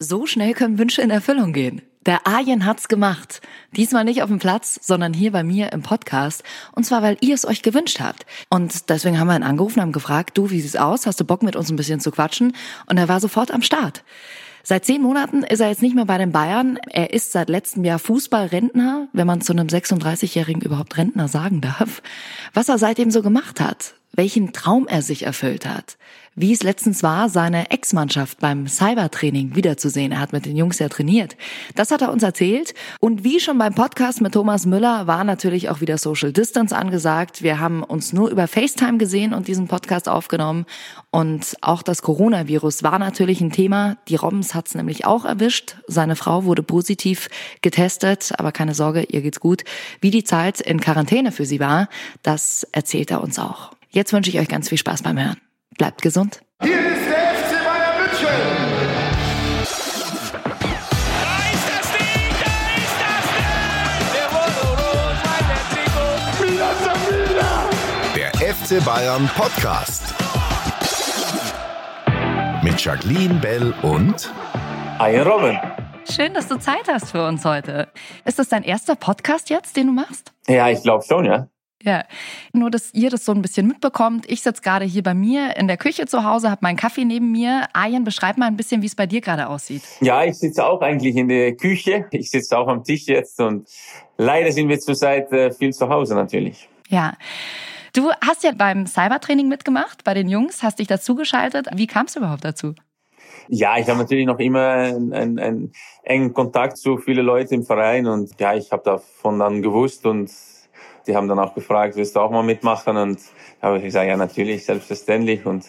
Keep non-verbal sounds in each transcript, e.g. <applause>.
So schnell können Wünsche in Erfüllung gehen. Der Arjen hat's gemacht. Diesmal nicht auf dem Platz, sondern hier bei mir im Podcast. Und zwar, weil ihr es euch gewünscht habt. Und deswegen haben wir ihn angerufen, haben gefragt, du, wie sieht's aus? Hast du Bock mit uns ein bisschen zu quatschen? Und er war sofort am Start. Seit zehn Monaten ist er jetzt nicht mehr bei den Bayern. Er ist seit letztem Jahr Fußballrentner, wenn man zu einem 36-Jährigen überhaupt Rentner sagen darf. Was er seitdem so gemacht hat, welchen Traum er sich erfüllt hat, wie es letztens war, seine Ex-Mannschaft beim Cybertraining wiederzusehen. Er hat mit den Jungs ja trainiert. Das hat er uns erzählt. Und wie schon beim Podcast mit Thomas Müller war natürlich auch wieder Social Distance angesagt. Wir haben uns nur über FaceTime gesehen und diesen Podcast aufgenommen. Und auch das Coronavirus war natürlich ein Thema. Die Robbins hat es nämlich auch erwischt. Seine Frau wurde positiv getestet, aber keine Sorge, ihr geht's gut. Wie die Zeit in Quarantäne für sie war, das erzählt er uns auch. Jetzt wünsche ich euch ganz viel Spaß beim Hören. Bleibt gesund. Hier ist der FC Bayern München. Da ist das Ding, da ist das Ding! Der FC Bayern Podcast. Mit Jacqueline Bell und Hi Robin. Schön, dass du Zeit hast für uns heute. Ist das dein erster Podcast jetzt, den du machst? Ja, ich glaube schon, ja. Ja, nur dass ihr das so ein bisschen mitbekommt. Ich sitze gerade hier bei mir in der Küche zu Hause, habe meinen Kaffee neben mir. Ayen, beschreib mal ein bisschen, wie es bei dir gerade aussieht. Ja, ich sitze auch eigentlich in der Küche. Ich sitze auch am Tisch jetzt und leider sind wir zurzeit äh, viel zu Hause natürlich. Ja. Du hast ja beim Cybertraining mitgemacht, bei den Jungs, hast dich dazugeschaltet. Wie kam es überhaupt dazu? Ja, ich habe natürlich noch immer einen, einen, einen engen Kontakt zu vielen Leuten im Verein und ja, ich habe davon dann gewusst und die haben dann auch gefragt, willst du auch mal mitmachen? Und da habe ich gesagt, ja natürlich, selbstverständlich. Und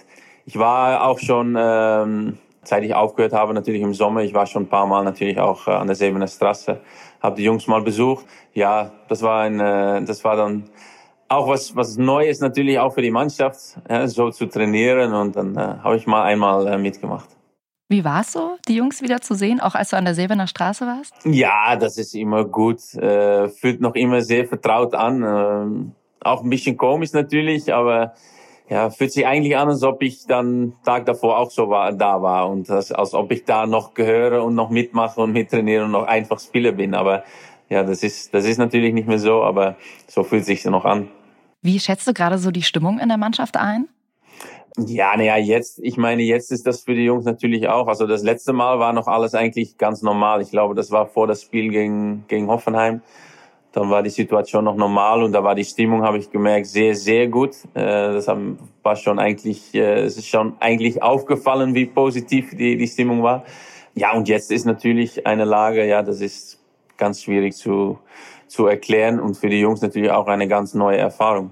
ich war auch schon, ähm, seit ich aufgehört habe, natürlich im Sommer, ich war schon ein paar Mal natürlich auch äh, an der Sebener Straße, habe die Jungs mal besucht. Ja, das war ein, äh, das war dann auch was, was Neues natürlich auch für die Mannschaft, ja, so zu trainieren. Und dann äh, habe ich mal einmal äh, mitgemacht. Wie war es so, die Jungs wieder zu sehen, auch als du an der Sebener Straße warst? Ja, das ist immer gut. Äh, fühlt noch immer sehr vertraut an. Ähm, auch ein bisschen komisch natürlich, aber ja, fühlt sich eigentlich an, als ob ich dann Tag davor auch so war, da war und das, als ob ich da noch gehöre und noch mitmache und mittrainiere und noch einfach Spieler bin. Aber ja, das ist, das ist natürlich nicht mehr so, aber so fühlt sich noch an. Wie schätzt du gerade so die Stimmung in der Mannschaft ein? Ja, naja, jetzt, ich meine, jetzt ist das für die Jungs natürlich auch. Also das letzte Mal war noch alles eigentlich ganz normal. Ich glaube, das war vor das Spiel gegen, gegen Hoffenheim. Dann war die Situation noch normal und da war die Stimmung, habe ich gemerkt, sehr, sehr gut. Äh, Das war schon eigentlich, äh, es ist schon eigentlich aufgefallen, wie positiv die, die Stimmung war. Ja, und jetzt ist natürlich eine Lage, ja, das ist ganz schwierig zu, zu erklären und für die Jungs natürlich auch eine ganz neue Erfahrung.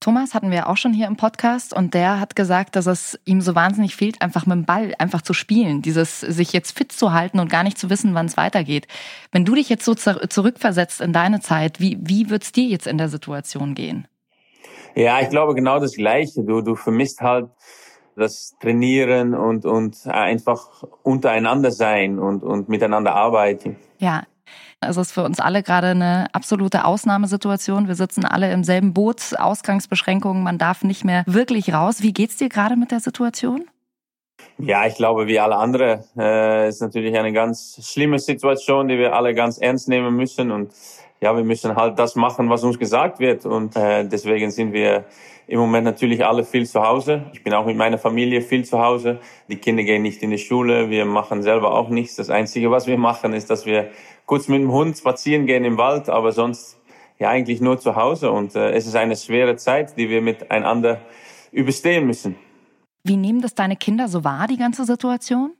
Thomas hatten wir auch schon hier im Podcast und der hat gesagt, dass es ihm so wahnsinnig fehlt, einfach mit dem Ball einfach zu spielen, dieses sich jetzt fit zu halten und gar nicht zu wissen, wann es weitergeht. Wenn du dich jetzt so zurückversetzt in deine Zeit, wie, wie wird es dir jetzt in der Situation gehen? Ja, ich glaube genau das Gleiche. Du, du vermisst halt das Trainieren und, und einfach untereinander sein und, und miteinander arbeiten. Ja, es ist für uns alle gerade eine absolute Ausnahmesituation. Wir sitzen alle im selben Boot, Ausgangsbeschränkungen, man darf nicht mehr wirklich raus. Wie geht's dir gerade mit der Situation? Ja, ich glaube, wie alle andere äh, ist natürlich eine ganz schlimme Situation, die wir alle ganz ernst nehmen müssen. Und ja, wir müssen halt das machen, was uns gesagt wird. Und äh, deswegen sind wir im Moment natürlich alle viel zu Hause. Ich bin auch mit meiner Familie viel zu Hause. Die Kinder gehen nicht in die Schule. Wir machen selber auch nichts. Das Einzige, was wir machen, ist, dass wir kurz mit dem Hund spazieren gehen im Wald, aber sonst ja eigentlich nur zu Hause. Und äh, es ist eine schwere Zeit, die wir miteinander überstehen müssen. Wie nehmen das deine Kinder so wahr, die ganze Situation?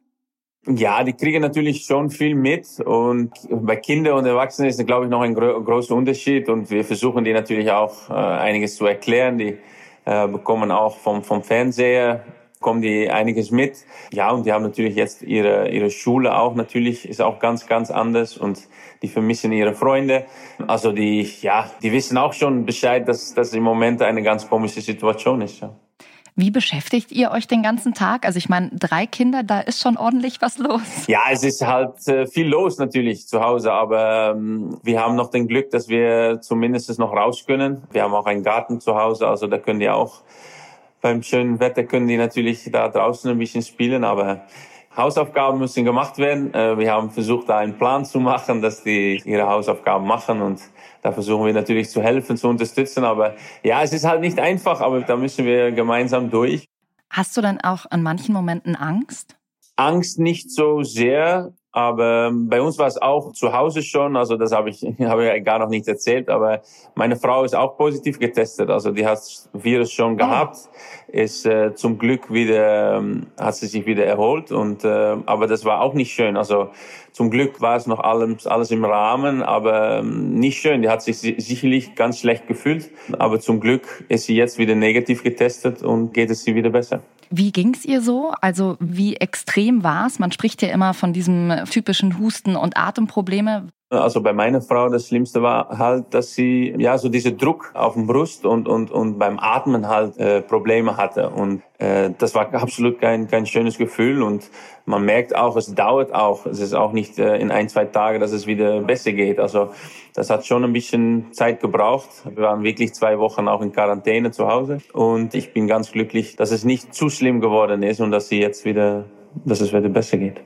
Ja, die kriegen natürlich schon viel mit und bei Kindern und Erwachsenen ist, glaube ich, noch ein gro großer Unterschied und wir versuchen die natürlich auch äh, einiges zu erklären. Die äh, bekommen auch vom, vom Fernseher kommen die einiges mit. Ja, und die haben natürlich jetzt ihre, ihre Schule auch natürlich, ist auch ganz, ganz anders und die vermissen ihre Freunde. Also die, ja, die wissen auch schon Bescheid, dass das im Moment eine ganz komische Situation ist. Ja. Wie beschäftigt ihr euch den ganzen Tag? Also ich meine, drei Kinder, da ist schon ordentlich was los. <laughs> Ja, es ist halt äh, viel los natürlich zu Hause, aber ähm, wir haben noch den Glück, dass wir zumindest noch raus können. Wir haben auch einen Garten zu Hause, also da können die auch beim schönen Wetter können die natürlich da draußen ein bisschen spielen, aber Hausaufgaben müssen gemacht werden. Äh, wir haben versucht, da einen Plan zu machen, dass die ihre Hausaufgaben machen und da versuchen wir natürlich zu helfen, zu unterstützen. Aber ja, es ist halt nicht einfach, aber da müssen wir gemeinsam durch. Hast du dann auch an manchen Momenten Angst? Angst nicht so sehr, aber bei uns war es auch zu Hause schon, also das habe ich, <laughs> habe ich gar noch nicht erzählt, aber meine Frau ist auch positiv getestet, also die hat das Virus schon gehabt, ist äh, zum Glück wieder, ähm, hat sie sich wieder erholt. Und, äh, aber das war auch nicht schön, also zum Glück war es noch alles, alles im Rahmen, aber ähm, nicht schön, die hat sich sicherlich ganz schlecht gefühlt, aber zum Glück ist sie jetzt wieder negativ getestet und geht es ihr wieder besser. Wie ging's ihr so? Also wie extrem war's? Man spricht ja immer von diesem typischen Husten und Atemprobleme. Also bei meiner Frau das Schlimmste war halt, dass sie ja so diese Druck auf dem Brust und und und beim Atmen halt äh, Probleme hatte und äh, das war absolut kein kein schönes Gefühl und man merkt auch, es dauert auch, es ist auch nicht äh, in ein zwei Tage, dass es wieder besser geht. Also das hat schon ein bisschen Zeit gebraucht. Wir waren wirklich zwei Wochen auch in Quarantäne zu Hause und ich bin ganz glücklich, dass es nicht zu schlimm geworden ist und dass sie jetzt wieder, dass es wieder besser geht.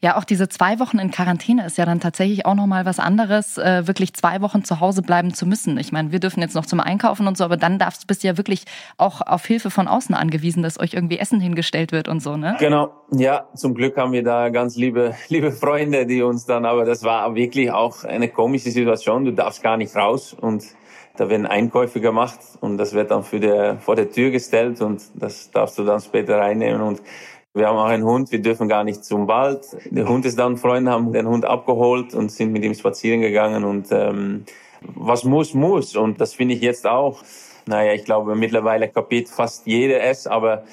Ja, auch diese zwei Wochen in Quarantäne ist ja dann tatsächlich auch nochmal was anderes, äh, wirklich zwei Wochen zu Hause bleiben zu müssen. Ich meine, wir dürfen jetzt noch zum Einkaufen und so, aber dann darfst, bist ja wirklich auch auf Hilfe von außen angewiesen, dass euch irgendwie Essen hingestellt wird und so, ne? Genau, ja, zum Glück haben wir da ganz liebe, liebe Freunde, die uns dann, aber das war wirklich auch eine komische Situation. Du darfst gar nicht raus und da werden Einkäufe gemacht und das wird dann für der, vor der Tür gestellt und das darfst du dann später reinnehmen und wir haben auch einen Hund, wir dürfen gar nicht zum Wald. Der Hund ist dann, Freunde haben den Hund abgeholt und sind mit ihm spazieren gegangen und ähm, was muss, muss. Und das finde ich jetzt auch. Naja, ich glaube, mittlerweile kapiert fast jeder es, aber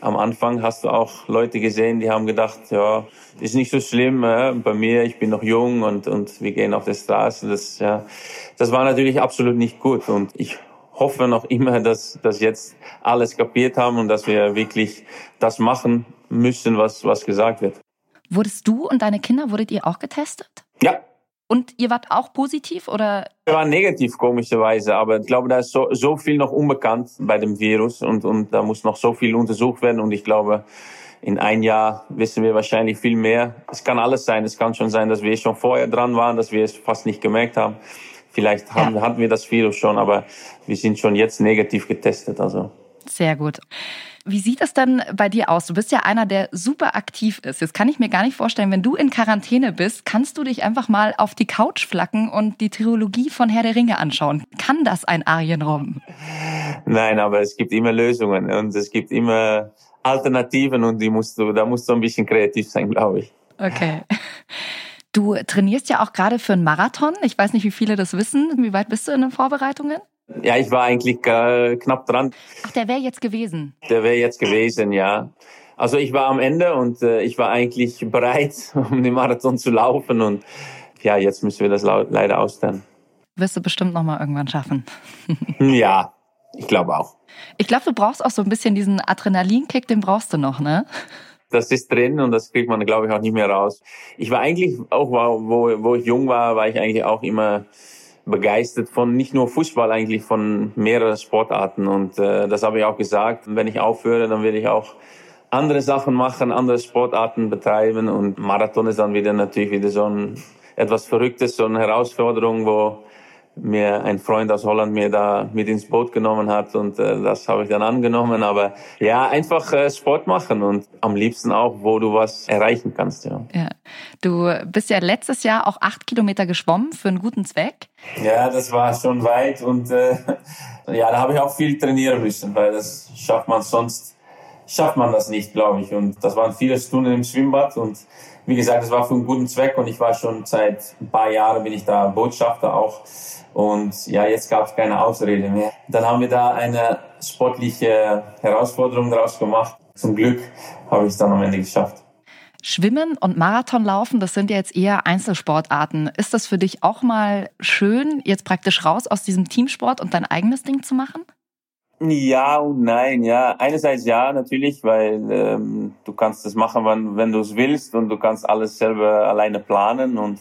am Anfang hast du auch Leute gesehen, die haben gedacht, ja, ist nicht so schlimm, äh, bei mir, ich bin noch jung und, und wir gehen auf der Straße. Das, ja, das war natürlich absolut nicht gut. Und ich hoffe noch immer, dass, dass jetzt alles kapiert haben und dass wir wirklich das machen müssen, was, was gesagt wird. Wurdest du und deine Kinder, wurdet ihr auch getestet? Ja. Und ihr wart auch positiv oder? Wir waren negativ komischerweise, aber ich glaube, da ist so, so viel noch unbekannt bei dem Virus und, und da muss noch so viel untersucht werden und ich glaube, in ein Jahr wissen wir wahrscheinlich viel mehr. Es kann alles sein. Es kann schon sein, dass wir schon vorher dran waren, dass wir es fast nicht gemerkt haben. Vielleicht haben, ja. hatten wir das Virus schon, aber wir sind schon jetzt negativ getestet. Also. Sehr gut. Wie sieht es denn bei dir aus? Du bist ja einer, der super aktiv ist. Jetzt kann ich mir gar nicht vorstellen, wenn du in Quarantäne bist, kannst du dich einfach mal auf die Couch flacken und die Trilogie von Herr der Ringe anschauen. Kann das ein Arienrom? Nein, aber es gibt immer Lösungen und es gibt immer Alternativen und die musst du, da musst du ein bisschen kreativ sein, glaube ich. Okay. Du trainierst ja auch gerade für einen Marathon. Ich weiß nicht, wie viele das wissen. Wie weit bist du in den Vorbereitungen? Ja, ich war eigentlich äh, knapp dran. Ach, der wäre jetzt gewesen. Der wäre jetzt gewesen, ja. Also ich war am Ende und äh, ich war eigentlich bereit, <laughs> um den Marathon zu laufen und ja, jetzt müssen wir das leider austern. Wirst du bestimmt noch mal irgendwann schaffen. <laughs> ja, ich glaube auch. Ich glaube, du brauchst auch so ein bisschen diesen Adrenalinkick, den brauchst du noch, ne? Das ist drin und das kriegt man, glaube ich, auch nicht mehr raus. Ich war eigentlich auch, wo, wo ich jung war, war ich eigentlich auch immer begeistert von nicht nur Fußball, eigentlich von mehreren Sportarten. Und äh, das habe ich auch gesagt. Wenn ich aufhöre, dann will ich auch andere Sachen machen, andere Sportarten betreiben. Und Marathon ist dann wieder natürlich wieder so ein etwas Verrücktes, so eine Herausforderung, wo mir ein Freund aus Holland mir da mit ins Boot genommen hat und äh, das habe ich dann angenommen. Aber ja, einfach äh, Sport machen und am liebsten auch, wo du was erreichen kannst. Ja. ja. Du bist ja letztes Jahr auch acht Kilometer geschwommen für einen guten Zweck. Ja, das war schon weit und äh, <laughs> ja, da habe ich auch viel trainieren müssen, weil das schafft man sonst schafft man das nicht, glaube ich. Und das waren viele Stunden im Schwimmbad und wie gesagt, das war für einen guten Zweck und ich war schon seit ein paar Jahren bin ich da Botschafter auch und ja, jetzt gab es keine Ausrede mehr. Dann haben wir da eine sportliche Herausforderung daraus gemacht. Zum Glück habe ich es dann am Ende geschafft. Schwimmen und Marathonlaufen, das sind ja jetzt eher Einzelsportarten. Ist das für dich auch mal schön, jetzt praktisch raus aus diesem Teamsport und dein eigenes Ding zu machen? Ja und nein, ja. Einerseits ja, natürlich, weil ähm, du kannst das machen, wann, wenn du es willst und du kannst alles selber alleine planen und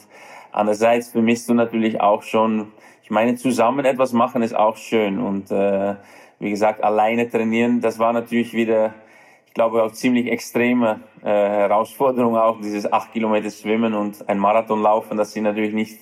andererseits vermisst du natürlich auch schon ich meine, zusammen etwas machen ist auch schön. Und äh, wie gesagt, alleine trainieren, das war natürlich wieder, glaube auch ziemlich extreme äh, Herausforderung auch dieses acht Kilometer Schwimmen und ein Marathon laufen. Das sind natürlich nicht,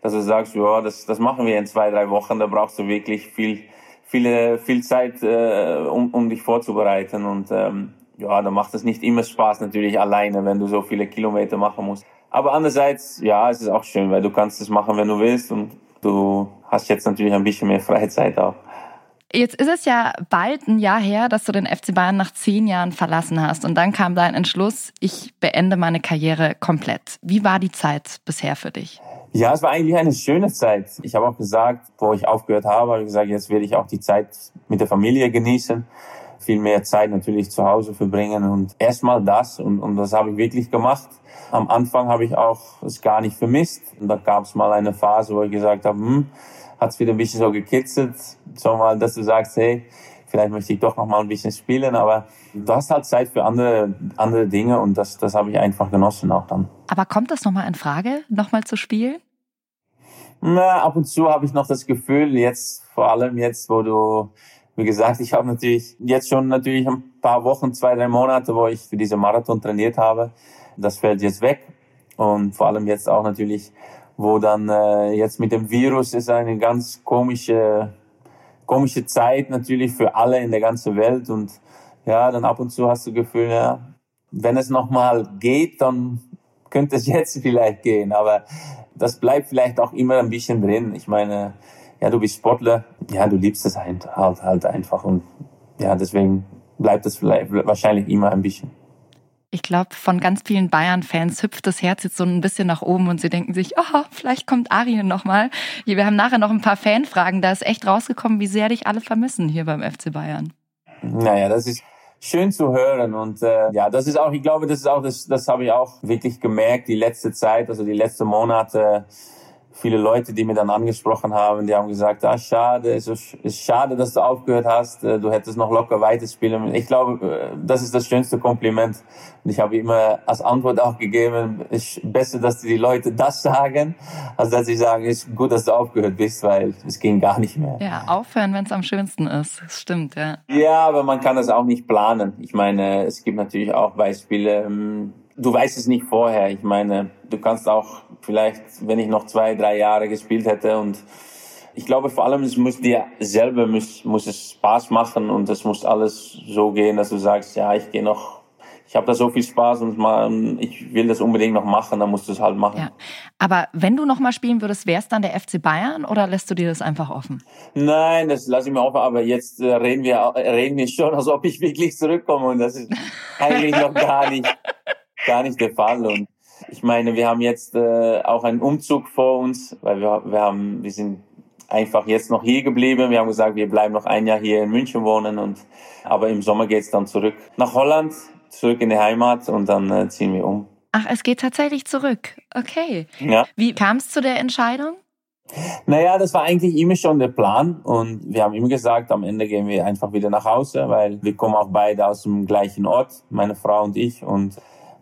dass du sagst, ja, das, das machen wir in zwei, drei Wochen. Da brauchst du wirklich viel, viele, viel Zeit, äh, um, um dich vorzubereiten. Und ähm, ja, da macht es nicht immer Spaß natürlich alleine, wenn du so viele Kilometer machen musst. Aber andererseits, ja, es ist auch schön, weil du kannst es machen, wenn du willst und du hast jetzt natürlich ein bisschen mehr Freizeit auch. Jetzt ist es ja bald ein Jahr her, dass du den FC Bayern nach zehn Jahren verlassen hast. Und dann kam dein Entschluss, ich beende meine Karriere komplett. Wie war die Zeit bisher für dich? Ja, es war eigentlich eine schöne Zeit. Ich habe auch gesagt, wo ich aufgehört habe, habe ich gesagt, jetzt werde ich auch die Zeit mit der Familie genießen, viel mehr Zeit natürlich zu Hause verbringen und erstmal das und, und das habe ich wirklich gemacht. Am Anfang habe ich auch es gar nicht vermisst und da gab es mal eine Phase, wo ich gesagt habe, hm, hat es wieder ein bisschen so gekitzelt, so mal, dass du sagst, hey, vielleicht möchte ich doch noch mal ein bisschen spielen, aber du hast halt Zeit für andere, andere Dinge und das, das habe ich einfach genossen auch dann. Aber kommt das nochmal in Frage, nochmal zu spielen? Na, ab und zu habe ich noch das Gefühl, jetzt, vor allem jetzt, wo du, wie gesagt, ich habe natürlich jetzt schon natürlich ein paar Wochen, zwei, drei Monate, wo ich für diese Marathon trainiert habe. Das fällt jetzt weg. Und vor allem jetzt auch natürlich wo dann äh, jetzt mit dem Virus ist eine ganz komische, komische Zeit natürlich für alle in der ganzen Welt und ja, dann ab und zu hast du Gefühl, ja, wenn es nochmal geht, dann könnte es <laughs> jetzt vielleicht gehen, aber das bleibt vielleicht auch immer ein bisschen drin. Ich meine, ja, du bist Sportler, ja, du liebst es halt, halt, halt einfach und ja, deswegen bleibt es vielleicht wahrscheinlich immer ein bisschen. Ich glaube, von ganz vielen Bayern-Fans hüpft das Herz jetzt so ein bisschen nach oben und sie denken sich, oh, vielleicht kommt Arjen nochmal. Wir haben nachher noch ein paar Fanfragen. Da ist echt rausgekommen, wie sehr dich alle vermissen hier beim FC Bayern. Naja, das ist schön zu hören und äh, ja, das ist auch, ich glaube, das ist auch, das, das habe ich auch wirklich gemerkt, die letzte Zeit, also die letzten Monate viele Leute, die mir dann angesprochen haben, die haben gesagt, ah, schade, es ist schade, dass du aufgehört hast, äh, du hättest noch locker weiterspielen. Ich glaube, äh, das ist das schönste Kompliment. Und ich habe immer als Antwort auch gegeben, es ist besser, dass die Leute das sagen, als dass sie sagen, es ist gut, dass du aufgehört bist, weil es ging gar nicht mehr. Ja, aufhören, wenn es am schönsten ist. Das stimmt, ja. Ja, aber man kann das auch nicht planen. Ich meine, es gibt natürlich auch Beispiele, ähm, du weißt es nicht vorher. Ich meine, du kannst auch vielleicht, wenn ich noch zwei, drei Jahre gespielt hätte und ich glaube vor allem, es muss dir selber muss, muss es Spaß machen und es muss alles so gehen, dass du sagst, ja, ich gehe noch, ich habe da so viel Spaß und mal, ich will das unbedingt noch machen, dann musst du es halt machen. Ja. Aber wenn du noch mal spielen würdest, wäre es dann der FC Bayern oder lässt du dir das einfach offen? Nein, das lasse ich mir offen, aber jetzt äh, reden wir, reden wir schon, als ob ich wirklich zurückkomme und das ist <laughs> eigentlich noch gar nicht gar nicht der Fall. Und ich meine, wir haben jetzt äh, auch einen Umzug vor uns, weil wir, wir haben, wir sind einfach jetzt noch hier geblieben. Wir haben gesagt, wir bleiben noch ein Jahr hier in München wohnen und aber im Sommer geht's dann zurück nach Holland, zurück in die Heimat und dann äh, ziehen wir um. Ach, es geht tatsächlich zurück. Okay. Ja. Wie kam es zu der Entscheidung? Naja, das war eigentlich immer schon der Plan und wir haben immer gesagt, am Ende gehen wir einfach wieder nach Hause, weil wir kommen auch beide aus dem gleichen Ort, meine Frau und ich und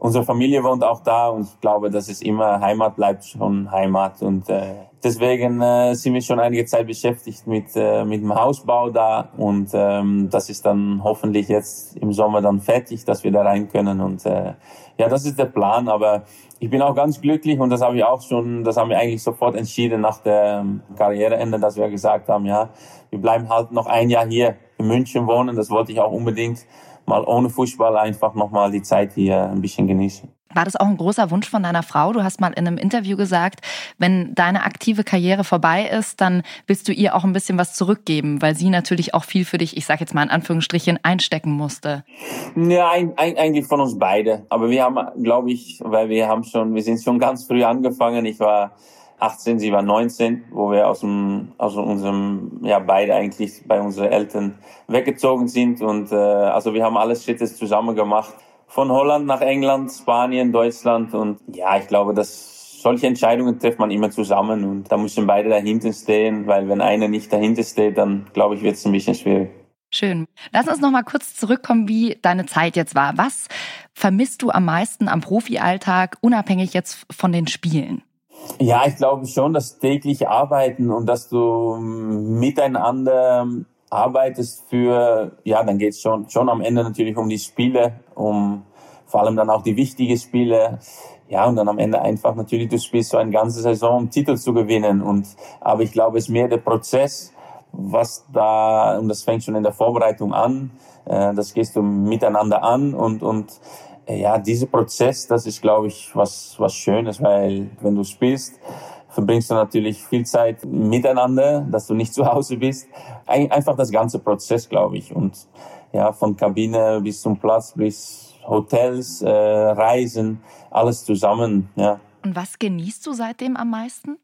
unsere Familie wohnt auch da und ich glaube, dass es immer Heimat bleibt schon Heimat. Und äh, deswegen äh, sind wir schon einige Zeit beschäftigt mit äh, mit dem Hausbau da. Und ähm, das ist dann hoffentlich jetzt im Sommer dann fertig, dass wir da rein können. Und äh, ja, das ist der Plan, aber ich bin auch ganz glücklich und das habe ich auch schon, das haben wir eigentlich sofort entschieden nach der Karriereende, dass wir gesagt haben, ja, wir bleiben halt noch ein Jahr hier in München wohnen, das wollte ich auch unbedingt mal ohne Fußball einfach nochmal die Zeit hier ein bisschen genießen. War das auch ein großer Wunsch von deiner Frau? Du hast mal in einem Interview gesagt, wenn deine aktive Karriere vorbei ist, dann willst du ihr auch ein bisschen was zurückgeben, weil sie natürlich auch viel für dich, ich sage jetzt mal in Anführungsstrichen, einstecken musste. Ja, eigentlich von uns beide. Aber wir haben, glaube ich, weil wir haben schon, wir sind schon ganz früh angefangen. Ich war 18, sie war 19, wo wir aus, dem, aus unserem, ja, beide eigentlich bei unseren Eltern weggezogen sind. Und äh, also wir haben alles Schritte zusammen gemacht. Von Holland nach England, Spanien, Deutschland. Und ja, ich glaube, dass solche Entscheidungen trifft man immer zusammen. Und da müssen beide dahinter stehen, weil wenn einer nicht dahinter steht, dann glaube ich, wird es ein bisschen schwierig. Schön. Lass uns noch mal kurz zurückkommen, wie deine Zeit jetzt war. Was vermisst du am meisten am Profialltag, unabhängig jetzt von den Spielen? Ja, ich glaube schon, das tägliche Arbeiten und dass du miteinander arbeitest für, ja, dann geht es schon, schon am Ende natürlich um die Spiele, um vor allem dann auch die wichtigen Spiele. Ja, und dann am Ende einfach natürlich, du spielst so eine ganze Saison, um Titel zu gewinnen. Und, aber ich glaube, es ist mehr der Prozess, was da, und das fängt schon in der Vorbereitung an, äh, das gehst du miteinander an und, und ja, dieser Prozess, das ist, glaube ich, was, was Schönes, weil wenn du spielst, verbringst du natürlich viel Zeit miteinander, dass du nicht zu Hause bist. Ein, einfach das ganze Prozess, glaube ich. Und ja, von Kabine bis zum Platz, bis Hotels, äh, Reisen, alles zusammen, ja. Und was genießt du seitdem am meisten?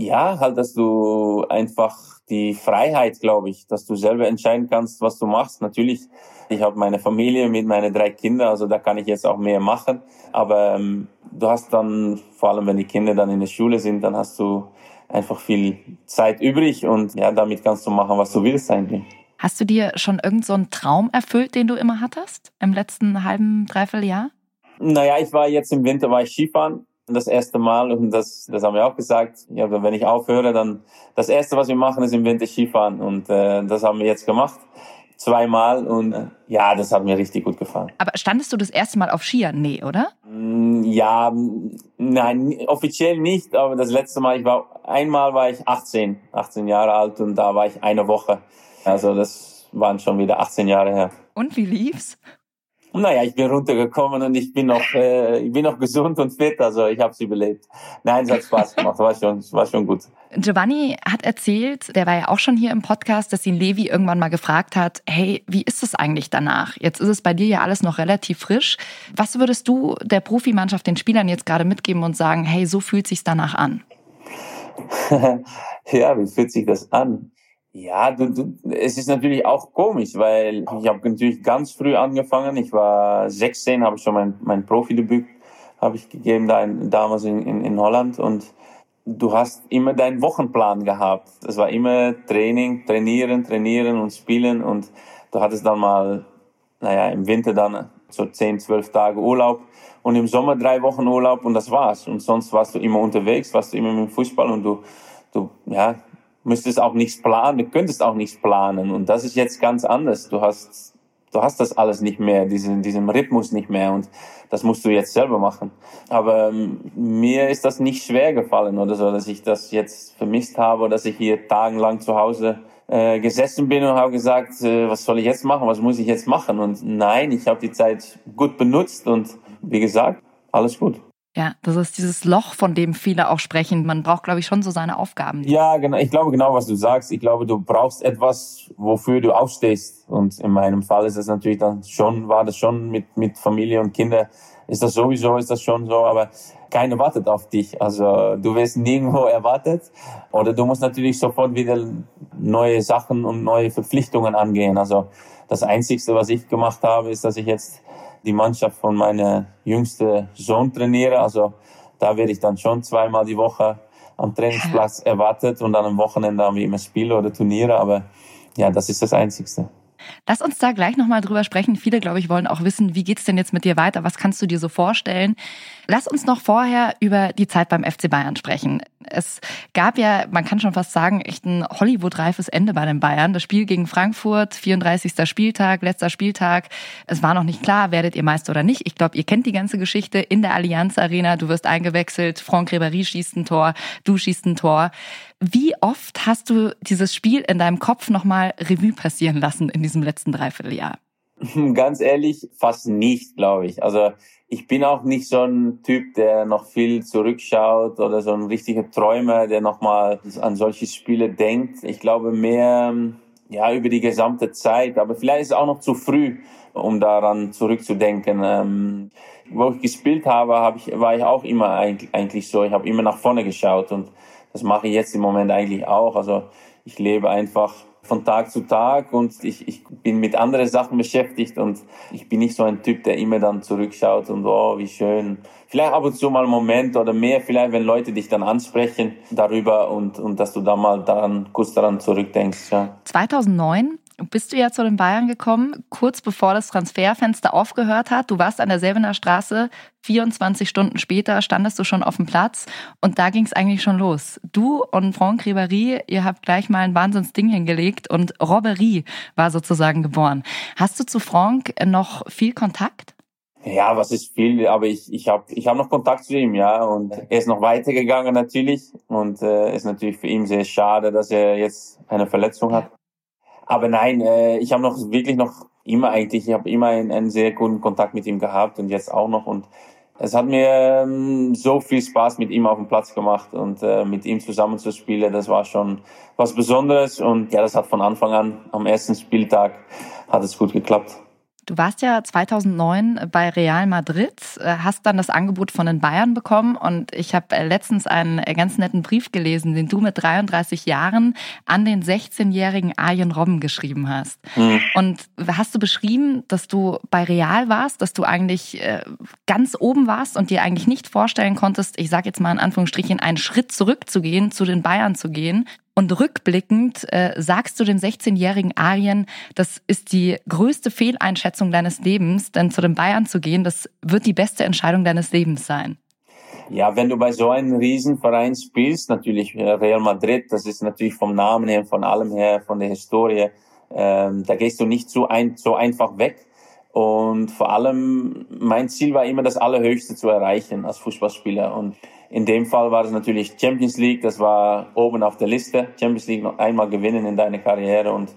Ja, halt, dass du einfach die Freiheit, glaube ich, dass du selber entscheiden kannst, was du machst. Natürlich, ich habe meine Familie mit meinen drei Kindern, also da kann ich jetzt auch mehr machen. Aber ähm, du hast dann, vor allem wenn die Kinder dann in der Schule sind, dann hast du einfach viel Zeit übrig und ja, damit kannst du machen, was du willst eigentlich. Hast du dir schon irgend so einen Traum erfüllt, den du immer hattest im letzten halben, dreiviertel Jahr? Naja, ich war jetzt im Winter war ich Skifahren das erste Mal und das, das haben wir auch gesagt. Ja, wenn ich aufhöre, dann das erste, was wir machen, ist im Winter Skifahren und äh, das haben wir jetzt gemacht zweimal und äh, ja, das hat mir richtig gut gefallen. Aber standest du das erste Mal auf Skiern? Nee, oder? Mm, Ja, nein, offiziell nicht, aber das letzte Mal, ich war einmal war ich 18, 18 Jahre alt und da war ich eine Woche. Also das waren schon wieder 18 Jahre her. Und wie lief's? Naja, ich bin runtergekommen und ich bin noch, <laughs> äh, ich bin noch gesund und fit, also ich habe es überlebt. Nein, es hat Spaß gemacht, war schon, war schon gut. Giovanni hat erzählt, der war ja auch schon hier im Podcast, dass ihn Levi irgendwann mal gefragt hat, hey, wie ist es eigentlich danach? Jetzt ist es bei dir ja alles noch relativ frisch. Was würdest du der Profimannschaft, den Spielern jetzt gerade mitgeben und sagen, hey, so fühlt sich's danach an? <laughs> ja, wie fühlt sich das an? Ja, du, du, es ist natürlich auch komisch, weil ich habe natürlich ganz früh angefangen. Ich war 16, habe ich schon mein, mein Profidebüt habe ich gegeben da in, damals in, in, in Holland und du hast immer deinen Wochenplan gehabt. Es war immer Training, trainieren, trainieren und spielen und du hattest dann mal, naja, im Winter dann so 10, 12 Tage Urlaub und im Sommer drei Wochen Urlaub und das war's. Und sonst warst du immer unterwegs, warst du immer mit dem Fußball und du, du, ja, müsstest auch nichts planen, du könntest auch nichts planen. Und das ist jetzt ganz anders. Du hast, du hast das alles nicht mehr, diesen, diesen Rhythmus nicht mehr. Und das musst du jetzt selber machen. Aber ähm, mir ist das nicht schwer gefallen oder so, dass ich das jetzt vermisst habe, dass ich hier tagelang zu Hause äh, gesessen bin und habe gesagt, äh, was soll ich jetzt machen, was muss ich jetzt machen? Und nein, ich habe die Zeit gut benutzt und wie gesagt, alles gut. Ja, das ist dieses Loch, von dem viele auch sprechen. Man braucht, glaube ich, schon so seine Aufgaben. Ja, genau. Ich glaube genau, was du sagst. Ich glaube, du brauchst etwas, wofür du aufstehst. Und in meinem Fall ist das natürlich dann schon, war das schon mit, mit Familie und Kinder, ist das sowieso, ist das schon so. Aber keiner wartet auf dich. Also du wirst nirgendwo erwartet. Oder du musst natürlich sofort wieder neue Sachen und neue Verpflichtungen angehen. Also das Einzigste, was ich gemacht habe, ist, dass ich jetzt die Mannschaft von meiner jüngsten Sohn trainiere. Also da werde ich dann schon zweimal die Woche am Trainingsplatz erwartet und dann am Wochenende haben wir immer Spiele oder Turniere. Aber ja, das ist das Einzigste. Lass uns da gleich nochmal drüber sprechen. Viele, glaube ich, wollen auch wissen, wie geht's denn jetzt mit dir weiter? Was kannst du dir so vorstellen? Lass uns noch vorher über die Zeit beim FC Bayern sprechen. Es gab ja, man kann schon fast sagen, echt ein Hollywood-reifes Ende bei den Bayern. Das Spiel gegen Frankfurt, 34. Spieltag, letzter Spieltag. Es war noch nicht klar, werdet ihr Meister oder nicht. Ich glaube, ihr kennt die ganze Geschichte in der Allianz Arena. Du wirst eingewechselt, Franck Ribéry schießt ein Tor, du schießt ein Tor. Wie oft hast du dieses Spiel in deinem Kopf nochmal Revue passieren lassen in diesem letzten Dreivierteljahr? <laughs> Ganz ehrlich, fast nicht, glaube ich. Also ich bin auch nicht so ein Typ, der noch viel zurückschaut oder so ein richtiger Träumer, der nochmal an solche Spiele denkt. Ich glaube mehr ja über die gesamte Zeit, aber vielleicht ist es auch noch zu früh, um daran zurückzudenken. Ähm, wo ich gespielt habe, habe ich, war ich auch immer eigentlich so. Ich habe immer nach vorne geschaut und das mache ich jetzt im Moment eigentlich auch. Also ich lebe einfach von Tag zu Tag und ich, ich bin mit anderen Sachen beschäftigt und ich bin nicht so ein Typ, der immer dann zurückschaut und oh, wie schön. Vielleicht ab und zu mal einen Moment oder mehr, vielleicht wenn Leute dich dann ansprechen darüber und, und dass du da mal daran, kurz daran zurückdenkst. Ja. 2009 bist du ja zu den Bayern gekommen, kurz bevor das Transferfenster aufgehört hat. Du warst an der Selvener Straße, 24 Stunden später standest du schon auf dem Platz und da ging es eigentlich schon los. Du und Franck Ribéry, ihr habt gleich mal ein Wahnsinnsding hingelegt und Robbery war sozusagen geboren. Hast du zu Franck noch viel Kontakt? Ja, was ist viel, aber ich, ich habe ich hab noch Kontakt zu ihm, ja. Und er ist noch weitergegangen natürlich. Und äh, ist natürlich für ihn sehr schade, dass er jetzt eine Verletzung hat. Aber nein, äh, ich habe noch wirklich noch immer eigentlich, ich habe immer einen, einen sehr guten Kontakt mit ihm gehabt und jetzt auch noch. Und es hat mir ähm, so viel Spaß mit ihm auf dem Platz gemacht und äh, mit ihm zusammenzuspielen. Das war schon was Besonderes. Und ja, das hat von Anfang an am ersten Spieltag hat es gut geklappt. Du warst ja 2009 bei Real Madrid, äh, hast dann das Angebot von den Bayern bekommen und ich habe äh, letztens einen äh, ganz netten Brief gelesen, den du mit 33 Jahren an den 16-jährigen Arjen Robben geschrieben hast. Mhm. Und hast du beschrieben, dass du bei Real warst, dass du eigentlich ganz oben warst und dir eigentlich nicht vorstellen konntest, ich sage jetzt mal in Anführungsstrichen, einen Schritt zurückzugehen, zu den Bayern zu gehen und rückblickend äh, sagst du dem 16-jährigen Arjen, das ist die größte Fehleinschätzung deines Lebens, denn zu den Bayern zu gehen, das wird die beste Entscheidung deines Lebens sein. Ja, wenn du bei so einem Riesenverein spielst, natürlich äh, Real Madrid, das ist natürlich vom Namen her, von allem her, von der Historie, ähm, da gehst du nicht so, ein, so einfach weg. Und vor allem, mein Ziel war immer, das Allerhöchste zu erreichen als Fußballspieler. Und in dem Fall war es natürlich Champions League, das war oben auf der Liste. Champions League noch einmal gewinnen in deiner Karriere und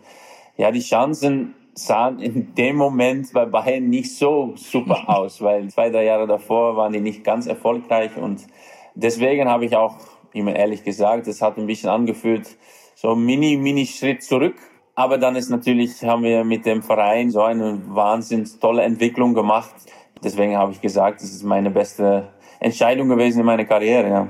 ja, die Chancen sahen in dem Moment bei Bayern nicht so super <laughs> aus, weil zwei, drei Jahre davor waren die nicht ganz erfolgreich und deswegen habe ich auch immer ehrlich gesagt, es hat ein bisschen angefühlt, so mini, mini Schritt zurück. Aber dann ist natürlich, haben wir mit dem Verein so eine wahnsinnig tolle Entwicklung gemacht. Deswegen habe ich gesagt, das ist meine beste Entscheidung gewesen in meiner Karriere, ja.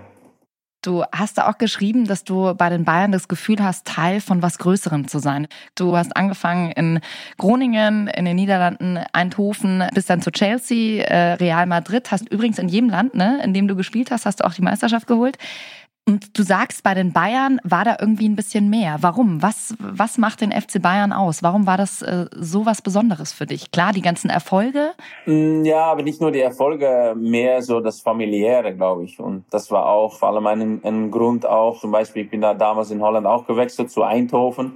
Du hast da auch geschrieben, dass du bei den Bayern das Gefühl hast, Teil von was Größerem zu sein. Du hast angefangen in Groningen, in den Niederlanden, Eindhoven, bist dann zu Chelsea, äh, Real Madrid, hast übrigens in jedem Land, ne, in dem du gespielt hast, hast du auch die Meisterschaft geholt. Und du sagst, bei den Bayern war da irgendwie ein bisschen mehr. Warum? Was, was macht den FC Bayern aus? Warum war das äh, so was Besonderes für dich? Klar, die ganzen Erfolge? Mm, ja, aber nicht nur die Erfolge, mehr so das Familiäre, glaube ich. Und das war auch vor allem ein, ein Grund auch, zum Beispiel, ich bin da damals in Holland auch gewechselt zu Eindhoven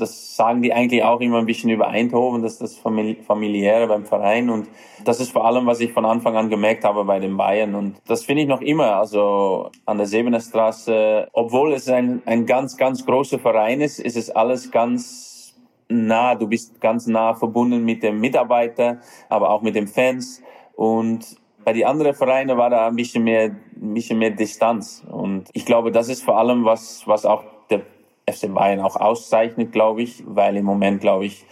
das sagen die eigentlich auch immer ein bisschen über Eindhoven, dass das familiäre beim Verein und das ist vor allem, was ich von Anfang an gemerkt habe bei den Bayern und das finde ich noch immer, also an der Sebener Straße, obwohl es ein, ein ganz, ganz großer Verein ist, ist es alles ganz nah, du bist ganz nah verbunden mit dem Mitarbeiter, aber auch mit den Fans und bei den anderen Vereinen war da ein bisschen mehr, ein bisschen mehr Distanz und ich glaube, das ist vor allem was, was auch der FC Bayern auch auszeichnet, glaube ich, weil im Moment, glaube ich,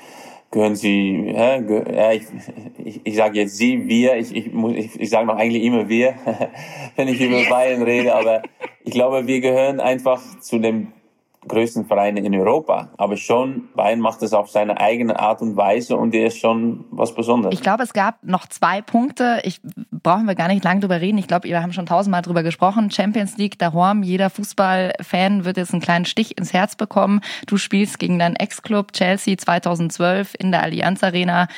gehören sie, ja, geh, ich, ich, ich sage jetzt sie, wir, ich, ich, muss, ich, ich sage noch eigentlich immer wir, <laughs> wenn ich über Bayern rede, aber ich glaube, wir gehören einfach zu dem größten Vereine in Europa. Aber schon, Bayern macht es auf seine eigene Art und Weise und der ist schon was Besonderes. Ich glaube, es gab noch zwei Punkte. Ich brauchen wir gar nicht lang drüber reden. Ich glaube, wir haben schon tausendmal drüber gesprochen. Champions League, daheim, jeder Fußballfan wird jetzt einen kleinen Stich ins Herz bekommen. Du spielst gegen deinen Ex-Club Chelsea 2012 in der Allianz Arena.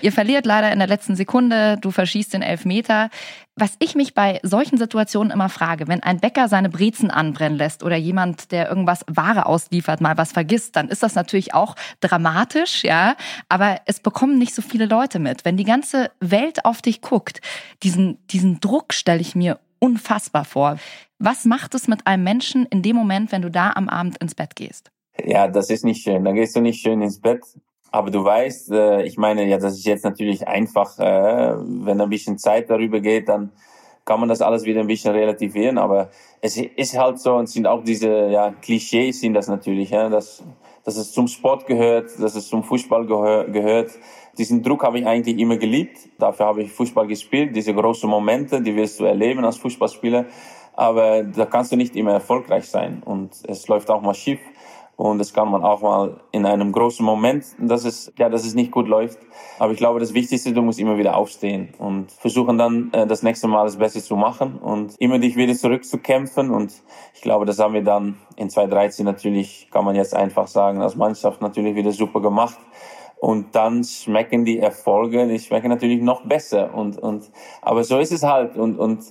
Ihr verliert leider in der letzten Sekunde, du verschießt den Elfmeter. Was ich mich bei solchen Situationen immer frage, wenn ein Bäcker seine Brezen anbrennen lässt oder jemand, der irgendwas Ware ausliefert, mal was vergisst, dann ist das natürlich auch dramatisch, ja. Aber es bekommen nicht so viele Leute mit. Wenn die ganze Welt auf dich guckt, diesen, diesen Druck stelle ich mir unfassbar vor. Was macht es mit einem Menschen in dem Moment, wenn du da am Abend ins Bett gehst? Ja, das ist nicht schön. Dann gehst du nicht schön ins Bett. Aber du weißt, äh, ich meine, ja, das ist jetzt natürlich einfach, äh, wenn ein bisschen Zeit darüber geht, dann kann man das alles wieder ein bisschen relativieren. Aber es ist halt so und sind auch diese ja, Klischees sind das natürlich, ja, dass, dass es zum Sport gehört, dass es zum Fußball gehör, gehört. Diesen Druck habe ich eigentlich immer geliebt. Dafür habe ich Fußball gespielt. Diese großen Momente, die wirst du erleben als Fußballspieler. Aber da kannst du nicht immer erfolgreich sein. Und es läuft auch mal schief. Und das kann man auch mal in einem großen Moment, dass es, ja, dass es nicht gut läuft. Aber ich glaube, das Wichtigste, du musst immer wieder aufstehen und versuchen dann äh, das nächste Mal das Beste zu machen und immer dich wieder zurückzukämpfen. Und ich glaube, das haben wir dann in 2013 natürlich, kann man jetzt einfach sagen, als Mannschaft natürlich wieder super gemacht. Und dann schmecken die Erfolge, die schmecken natürlich noch besser. Und, und, aber so ist es halt. Und, und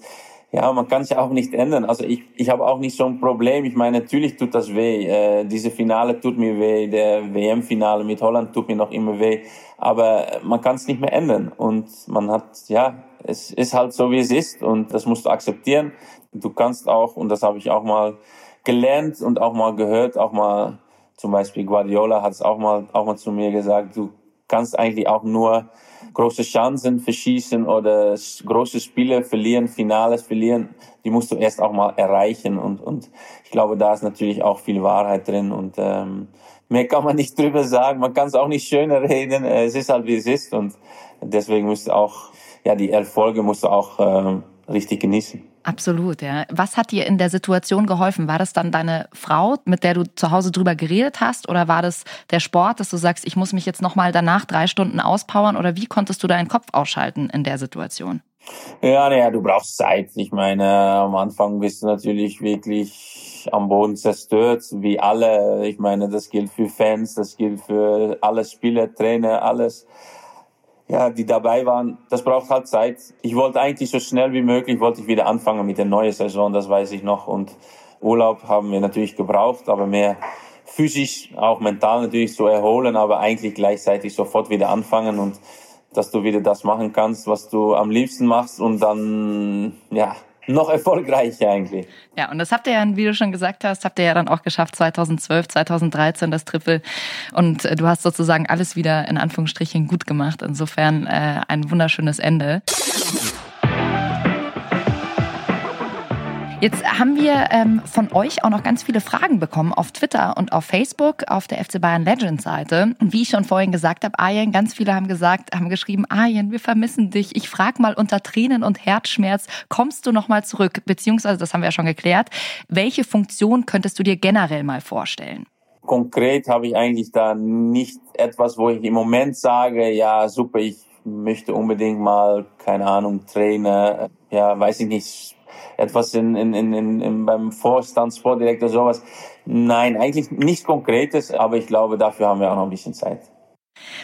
ja, man kann sich auch nicht ändern. Also ich, ich habe auch nicht so ein Problem. Ich meine, natürlich tut das weh. Äh, diese Finale tut mir weh. Der WM-Finale mit Holland tut mir noch immer weh. Aber man kann es nicht mehr ändern. Und man hat, ja, es ist halt so, wie es ist. Und das musst du akzeptieren. Du kannst auch, und das habe ich auch mal gelernt und auch mal gehört, auch mal, zum Beispiel Guardiola hat es auch mal, auch mal zu mir gesagt, du kannst eigentlich auch nur große Chancen verschießen oder große Spiele verlieren, Finales verlieren, die musst du erst auch mal erreichen. Und, und ich glaube, da ist natürlich auch viel Wahrheit drin. Und ähm, mehr kann man <laughs> nicht drüber sagen. Man kann es auch nicht schöner reden. Es ist halt, wie es ist. Und deswegen musst du auch, ja, die Erfolge musst du auch ähm, richtig genießen. Absolut, ja. Was hat dir in der Situation geholfen? War das dann deine Frau, mit der du zu Hause drüber geredet hast? Oder war das der Sport, dass du sagst, ich muss mich jetzt nochmal danach drei Stunden auspowern? Oder wie konntest du deinen Kopf ausschalten in der Situation? Ja, naja, du brauchst Zeit. Ich meine, am Anfang bist du natürlich wirklich am Boden zerstört, wie alle. Ich meine, das gilt für Fans, das gilt für alle Spieler, Trainer, alles ja, die dabei waren, das braucht halt Zeit. Ich wollte eigentlich so schnell wie möglich, wollte ich wieder anfangen mit der neuen Saison, das weiß ich noch. Und Urlaub haben wir natürlich gebraucht, aber mehr physisch, auch mental natürlich zu erholen, aber eigentlich gleichzeitig sofort wieder anfangen und dass du wieder das machen kannst, was du am liebsten machst und dann, ja, noch erfolgreicher eigentlich. Ja, und das habt ihr ja, wie du schon gesagt hast, habt ihr ja dann auch geschafft, 2012, 2013 das Triple. Und äh, du hast sozusagen alles wieder in Anführungsstrichen gut gemacht. Insofern äh, ein wunderschönes Ende. Jetzt haben wir ähm, von euch auch noch ganz viele Fragen bekommen auf Twitter und auf Facebook, auf der FC Bayern Legends Seite. Und wie ich schon vorhin gesagt habe, Arjen, ganz viele haben gesagt, haben geschrieben, Arjen, wir vermissen dich. Ich frage mal unter Tränen und Herzschmerz, kommst du noch mal zurück? Beziehungsweise, das haben wir ja schon geklärt, welche Funktion könntest du dir generell mal vorstellen? Konkret habe ich eigentlich da nicht etwas, wo ich im Moment sage, ja, super, ich möchte unbedingt mal, keine Ahnung, Trainer, ja, weiß ich nicht, etwas in, in, in, in, beim Vorstand, Sportdirektor, sowas. Nein, eigentlich nichts Konkretes, aber ich glaube, dafür haben wir auch noch ein bisschen Zeit.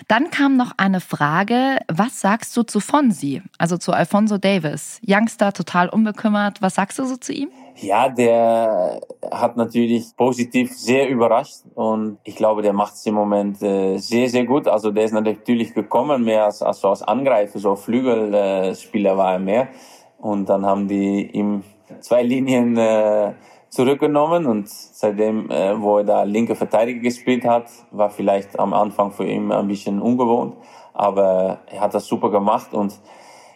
Dann kam noch eine Frage, was sagst du zu Fonsi, also zu Alfonso Davis? Youngster, total unbekümmert, was sagst du so zu ihm? Ja, der hat natürlich positiv sehr überrascht und ich glaube, der macht es im Moment äh, sehr, sehr gut. Also der ist natürlich gekommen mehr als, als, als Angreifer, so Flügelspieler war er mehr. Und dann haben die ihm zwei Linien äh, zurückgenommen und seitdem, äh, wo er da linke Verteidiger gespielt hat, war vielleicht am Anfang für ihn ein bisschen ungewohnt, aber er hat das super gemacht und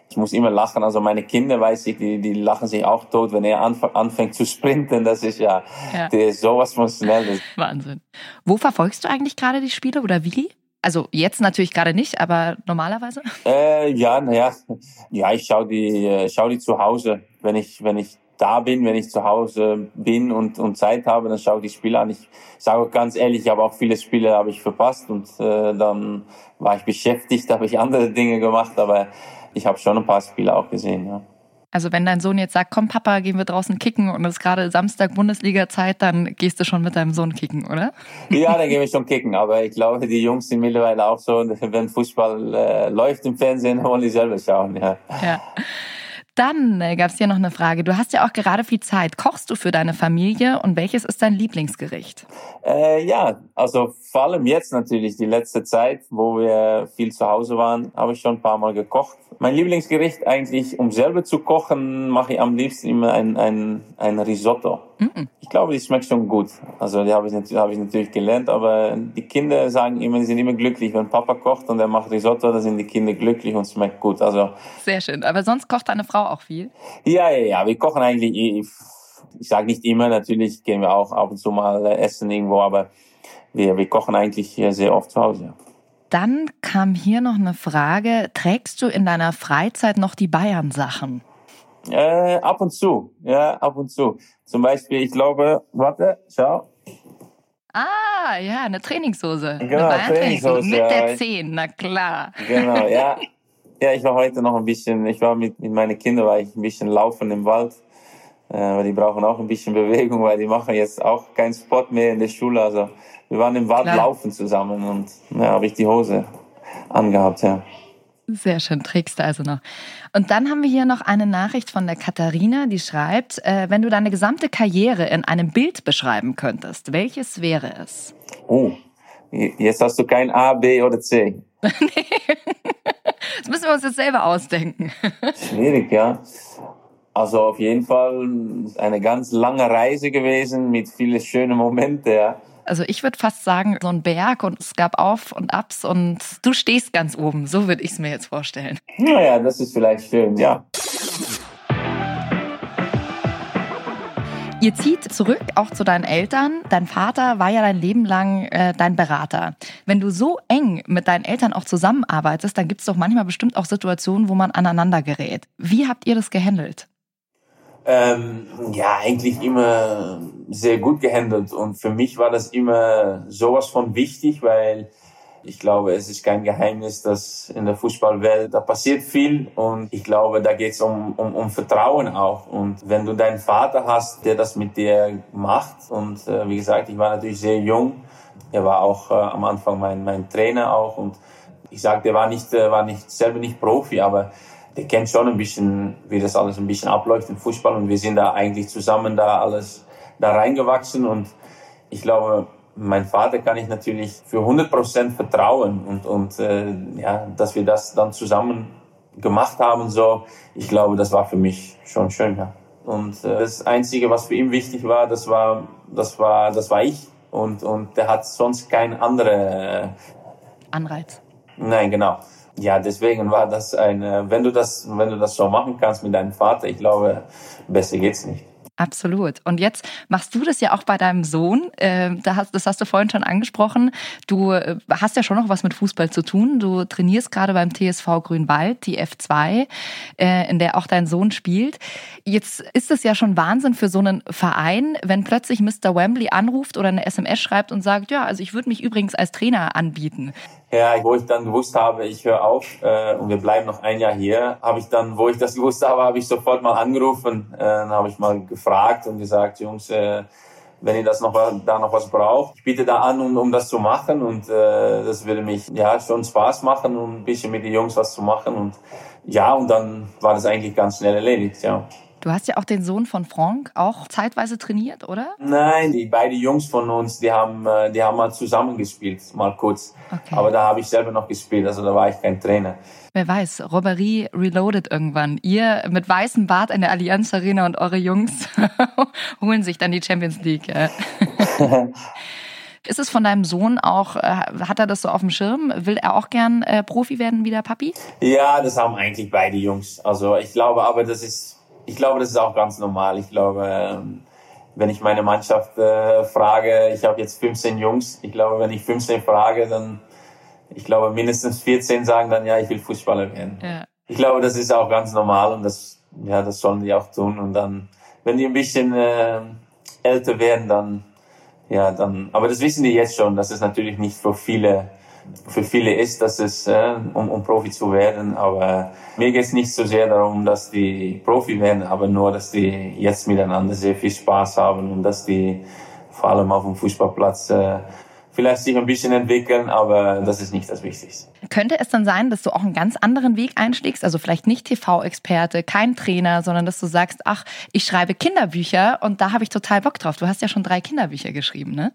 ich muss immer lachen. Also meine Kinder, weiß ich, die, die lachen sich auch tot, wenn er anf anfängt zu sprinten. Das ist ja, ja. der ist sowas von schnell. <laughs> Wahnsinn. Wo verfolgst du eigentlich gerade die Spiele oder wie? Also jetzt natürlich gerade nicht, aber normalerweise? Äh, ja, naja, ja, ich schaue die, äh, schau die zu Hause. Wenn ich, wenn ich da bin, wenn ich zu Hause bin und, und Zeit habe, dann schaue ich die Spiele an. Ich sage ganz ehrlich, ich habe auch viele Spiele habe ich verpasst und äh, dann war ich beschäftigt, <laughs> habe ich andere Dinge gemacht, aber ich habe schon ein paar Spiele auch gesehen. Ja. Also wenn dein Sohn jetzt sagt, komm Papa, gehen wir draußen kicken und es ist gerade Samstag Bundesliga-Zeit, dann gehst du schon mit deinem Sohn kicken, oder? Ja, dann gehen wir schon kicken. Aber ich glaube, die Jungs sind mittlerweile auch so, <laughs> wenn Fußball äh, läuft im Fernsehen, wollen die selber schauen. Ja. ja. Dann äh, gab es hier noch eine Frage. Du hast ja auch gerade viel Zeit. Kochst du für deine Familie und welches ist dein Lieblingsgericht? Äh, ja, also vor allem jetzt natürlich die letzte Zeit, wo wir viel zu Hause waren, habe ich schon ein paar Mal gekocht. Mein Lieblingsgericht eigentlich, um selber zu kochen, mache ich am liebsten immer ein, ein, ein Risotto. Mm. Ich glaube, die schmeckt schon gut. Also die habe ich, hab ich natürlich gelernt, aber die Kinder sagen immer, die sind immer glücklich, wenn Papa kocht und er macht Risotto, dann sind die Kinder glücklich und schmeckt gut. Also Sehr schön. Aber sonst kocht deine Frau auch viel? Ja, ja, ja. Wir kochen eigentlich, ich, ich sage nicht immer, natürlich gehen wir auch ab und zu mal essen irgendwo, aber wir, wir kochen eigentlich sehr oft zu Hause. Dann kam hier noch eine Frage, trägst du in deiner Freizeit noch die Bayern-Sachen? Äh, ab und zu, ja, ab und zu. Zum Beispiel, ich glaube, warte, schau. Ah, ja, eine Trainingshose. Genau, eine Trainingshose, Mit der 10, na klar. Genau, ja. <laughs> Ja, ich war heute noch ein bisschen, ich war mit, mit meinen Kindern, war ich ein bisschen laufen im Wald. Äh, die brauchen auch ein bisschen <laughs> Bewegung, weil die machen jetzt auch keinen Sport mehr in der Schule. Also wir waren im Wald Klar. laufen zusammen und ja, habe ich die Hose angehabt, ja. Sehr schön, trägst du also noch. Und dann haben wir hier noch eine Nachricht von der Katharina, die schreibt, äh, wenn du deine gesamte Karriere in einem Bild beschreiben könntest, welches wäre es? Oh, jetzt hast du kein A, B oder C. <laughs> <laughs> Das müssen wir uns jetzt selber ausdenken. <laughs> Schwierig, ja. Also auf jeden Fall eine ganz lange Reise gewesen mit vielen schönen Momenten, ja. Also ich würde fast sagen, so ein Berg und es gab Auf und Abs und du stehst ganz oben. So würde ich es mir jetzt vorstellen. Naja, das ist vielleicht schön, ja. Ihr zieht zurück, auch zu deinen Eltern. Dein Vater war ja dein Leben lang äh, dein Berater. Wenn du so eng mit deinen Eltern auch zusammenarbeitest, dann gibt es doch manchmal bestimmt auch Situationen, wo man aneinander gerät. Wie habt ihr das gehandelt? Ähm, ja, eigentlich immer sehr gut gehandelt. Und für mich war das immer sowas von wichtig, weil ich glaube, es ist kein Geheimnis, dass in der Fußballwelt, da passiert viel und ich glaube, da geht es um, um, um Vertrauen auch. Und wenn du deinen Vater hast, der das mit dir macht und äh, wie gesagt, ich war natürlich sehr jung, er war auch äh, am Anfang mein, mein Trainer auch und ich sag, der war nicht, äh, war nicht selber nicht Profi, aber der kennt schon ein bisschen, wie das alles ein bisschen abläuft im Fußball und wir sind da eigentlich zusammen da alles da reingewachsen und ich glaube, mein Vater kann ich natürlich für 100% vertrauen und, und äh, ja, dass wir das dann zusammen gemacht haben, so, ich glaube, das war für mich schon schön, ja. Und äh, das Einzige, was für ihn wichtig war, das war, das war, das war ich und, und der hat sonst kein andere, äh, Anreiz. Nein, genau. Ja, deswegen war das ein, wenn du das, wenn du das so machen kannst mit deinem Vater, ich glaube, besser geht's nicht. Absolut. Und jetzt machst du das ja auch bei deinem Sohn. Äh, hast, das hast du vorhin schon angesprochen. Du äh, hast ja schon noch was mit Fußball zu tun. Du trainierst gerade beim TSV Grünwald, die F2, äh, in der auch dein Sohn spielt. Jetzt ist es ja schon Wahnsinn für so einen Verein, wenn plötzlich Mr. Wembley anruft oder eine SMS schreibt und sagt, ja, also ich würde mich übrigens als Trainer anbieten. Ja, wo ich dann gewusst habe, ich höre auf äh, und wir bleiben noch ein Jahr hier, habe ich dann, wo ich das <laughs> gewusst habe, habe ich sofort mal angerufen, äh, dann habe ich mal gefragt und gesagt, Jungs, äh, wenn ihr das noch da noch was braucht, ich biete da an, um, um das zu machen und äh, das würde mich ja schon Spaß machen, um ein bisschen mit den Jungs was zu machen und ja und dann war das eigentlich ganz schnell erledigt, ja. Du hast ja auch den Sohn von Franck auch zeitweise trainiert, oder? Nein, die beiden Jungs von uns, die haben, äh, die haben mal zusammen gespielt, mal kurz. Okay. Aber da habe ich selber noch gespielt, also da war ich kein Trainer. Wer weiß, Robberie reloaded irgendwann. Ihr mit weißem Bart in der Allianz Arena und eure Jungs <laughs> holen sich dann die Champions League. Ja. <laughs> Ist es von deinem Sohn auch, äh, hat er das so auf dem Schirm? Will er auch gern äh, Profi werden wie der Papi? Ja, das haben eigentlich beide Jungs. Also ich glaube, aber das ist, ich glaube, das ist auch ganz normal. Ich glaube, ähm, wenn ich meine Mannschaft äh, frage, ich habe jetzt 15 Jungs. Ich glaube, wenn ich 15 frage, dann, ich glaube, mindestens 14 sagen dann, ja, ich will Fußballer werden. Ja. Ich glaube, das ist auch ganz normal und das, ja, das sollen die auch tun. Und dann, wenn die ein bisschen äh, älter werden, dann, ja, dann, aber das wissen die jetzt schon, dass es natürlich nicht für viele, für viele ist, dass es, äh, um, um Profi zu werden. Aber mir geht es nicht so sehr darum, dass die Profi werden, aber nur, dass die jetzt miteinander sehr viel Spaß haben und dass die vor allem auf dem Fußballplatz äh, vielleicht sich ein bisschen entwickeln, aber das ist nicht das Wichtigste. Könnte es dann sein, dass du auch einen ganz anderen Weg einschlägst? Also vielleicht nicht TV-Experte, kein Trainer, sondern dass du sagst, ach, ich schreibe Kinderbücher und da habe ich total Bock drauf. Du hast ja schon drei Kinderbücher geschrieben, ne?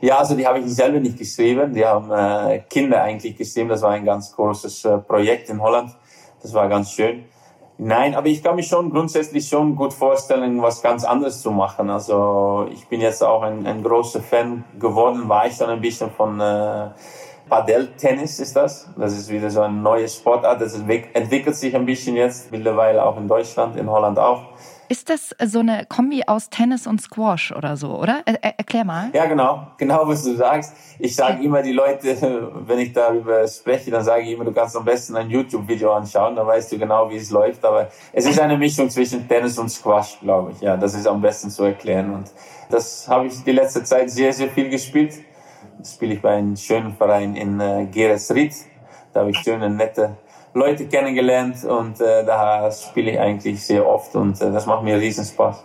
Ja, also die habe ich selber nicht geschrieben. Die haben äh, Kinder eigentlich geschrieben. Das war ein ganz großes äh, Projekt in Holland. Das war ganz schön. Nein, aber ich kann mich schon grundsätzlich schon gut vorstellen, was ganz anderes zu machen. Also ich bin jetzt auch ein, ein großer Fan geworden, war ich dann ein bisschen von äh, Padel-Tennis ist das. Das ist wieder so eine neue Sportart. Das entwick- entwickelt sich ein bisschen jetzt, mittlerweile auch in Deutschland, in Holland auch. Ist das so eine Kombi aus Tennis und Squash oder so, oder? Er, er, erklär mal. Ja, genau, genau, was du sagst. Ich sage immer die Leute, <laughs> wenn ich darüber spreche, dann sage ich immer, du kannst am besten ein YouTube-Video anschauen, dann weißt du genau, wie es läuft. Aber es ist eine Mischung zwischen Tennis und Squash, glaube ich. Ja, das ist am besten zu erklären. Und das habe ich die letzte Zeit sehr, sehr viel gespielt. Das spiele ich bei einem schönen Verein in äh, Geresried. Da habe ich schöne, nette Leute kennengelernt und äh, da spiele ich eigentlich sehr oft und äh, das macht mir riesen Spaß.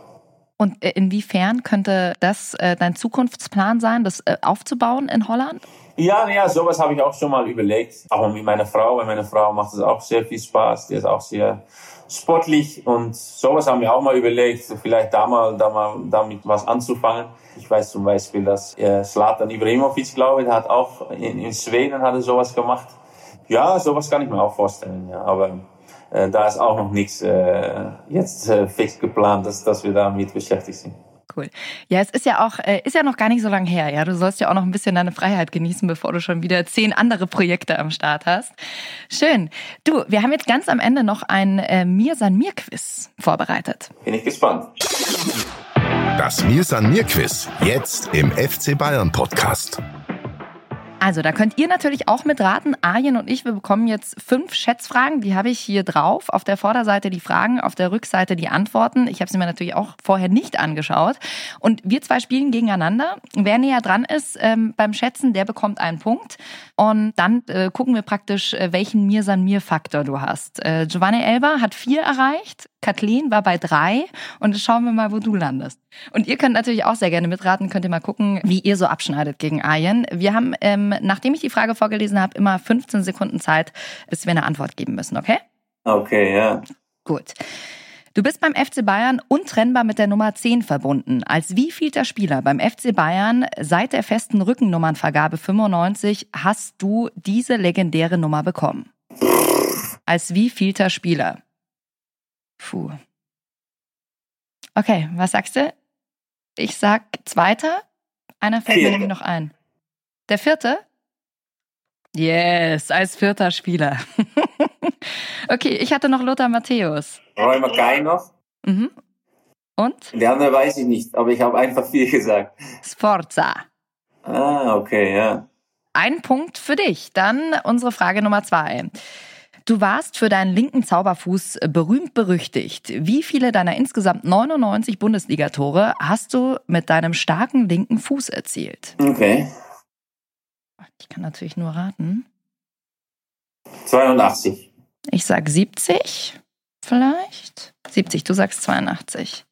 Und äh, inwiefern könnte das äh, dein Zukunftsplan sein, das äh, aufzubauen in Holland? Ja, ja, sowas habe ich auch schon mal überlegt. Auch mit meiner Frau, weil meine Frau macht es auch sehr viel Spaß. Die ist auch sehr sportlich und sowas haben wir auch mal überlegt, vielleicht da mal, da mal damit was anzufangen. Ich weiß zum Beispiel, dass äh, Slatan Ibrahimovic, glaube ich, hat auch in, in Schweden hat er sowas gemacht. Ja, sowas kann ich mir auch vorstellen, ja. Aber äh, da ist auch noch nichts äh, jetzt äh, fix geplant, dass, dass wir damit beschäftigt sind. Cool. Ja, es ist ja auch, äh, ist ja noch gar nicht so lange her, ja. Du sollst ja auch noch ein bisschen deine Freiheit genießen, bevor du schon wieder zehn andere Projekte am Start hast. Schön. Du, wir haben jetzt ganz am Ende noch ein äh, Mir san mir Quiz vorbereitet. Bin ich gespannt. Das Mir san mir Quiz. Jetzt im FC Bayern Podcast. Also, da könnt ihr natürlich auch mitraten. Arjen und ich, wir bekommen jetzt fünf Schätzfragen. Die habe ich hier drauf. Auf der Vorderseite die Fragen, auf der Rückseite die Antworten. Ich habe sie mir natürlich auch vorher nicht angeschaut. Und wir zwei spielen gegeneinander. Wer näher dran ist ähm, beim Schätzen, der bekommt einen Punkt. Und dann äh, gucken wir praktisch, äh, welchen Mir-San-Mir-Faktor du hast. Äh, Giovanni Elba hat vier erreicht. Kathleen war bei drei und jetzt schauen wir mal, wo du landest. Und ihr könnt natürlich auch sehr gerne mitraten, könnt ihr mal gucken, wie ihr so abschneidet gegen Arjen. Wir haben, ähm, nachdem ich die Frage vorgelesen habe, immer 15 Sekunden Zeit, bis wir eine Antwort geben müssen, okay? Okay, ja. Gut. Du bist beim FC Bayern untrennbar mit der Nummer 10 verbunden. Als wievielter Spieler beim FC Bayern seit der festen Rückennummernvergabe 95 hast du diese legendäre Nummer bekommen? Als wievielter Spieler? Puh. Okay, was sagst du? Ich sag zweiter. Einer fällt mir nämlich noch ein. Der vierte? Yes, als vierter Spieler. <laughs> okay, ich hatte noch Lothar Matthäus. Roy Mackay noch. Mhm. Und? Andere weiß ich nicht, aber ich habe einfach vier gesagt. Sforza. Ah, okay, ja. Ein Punkt für dich. Dann unsere Frage Nummer zwei. Du warst für deinen linken Zauberfuß berühmt berüchtigt. Wie viele deiner insgesamt 99 Bundesligatore hast du mit deinem starken linken Fuß erzielt? Okay. Ich kann natürlich nur raten. 82. Ich sag 70, vielleicht. 70, du sagst 82.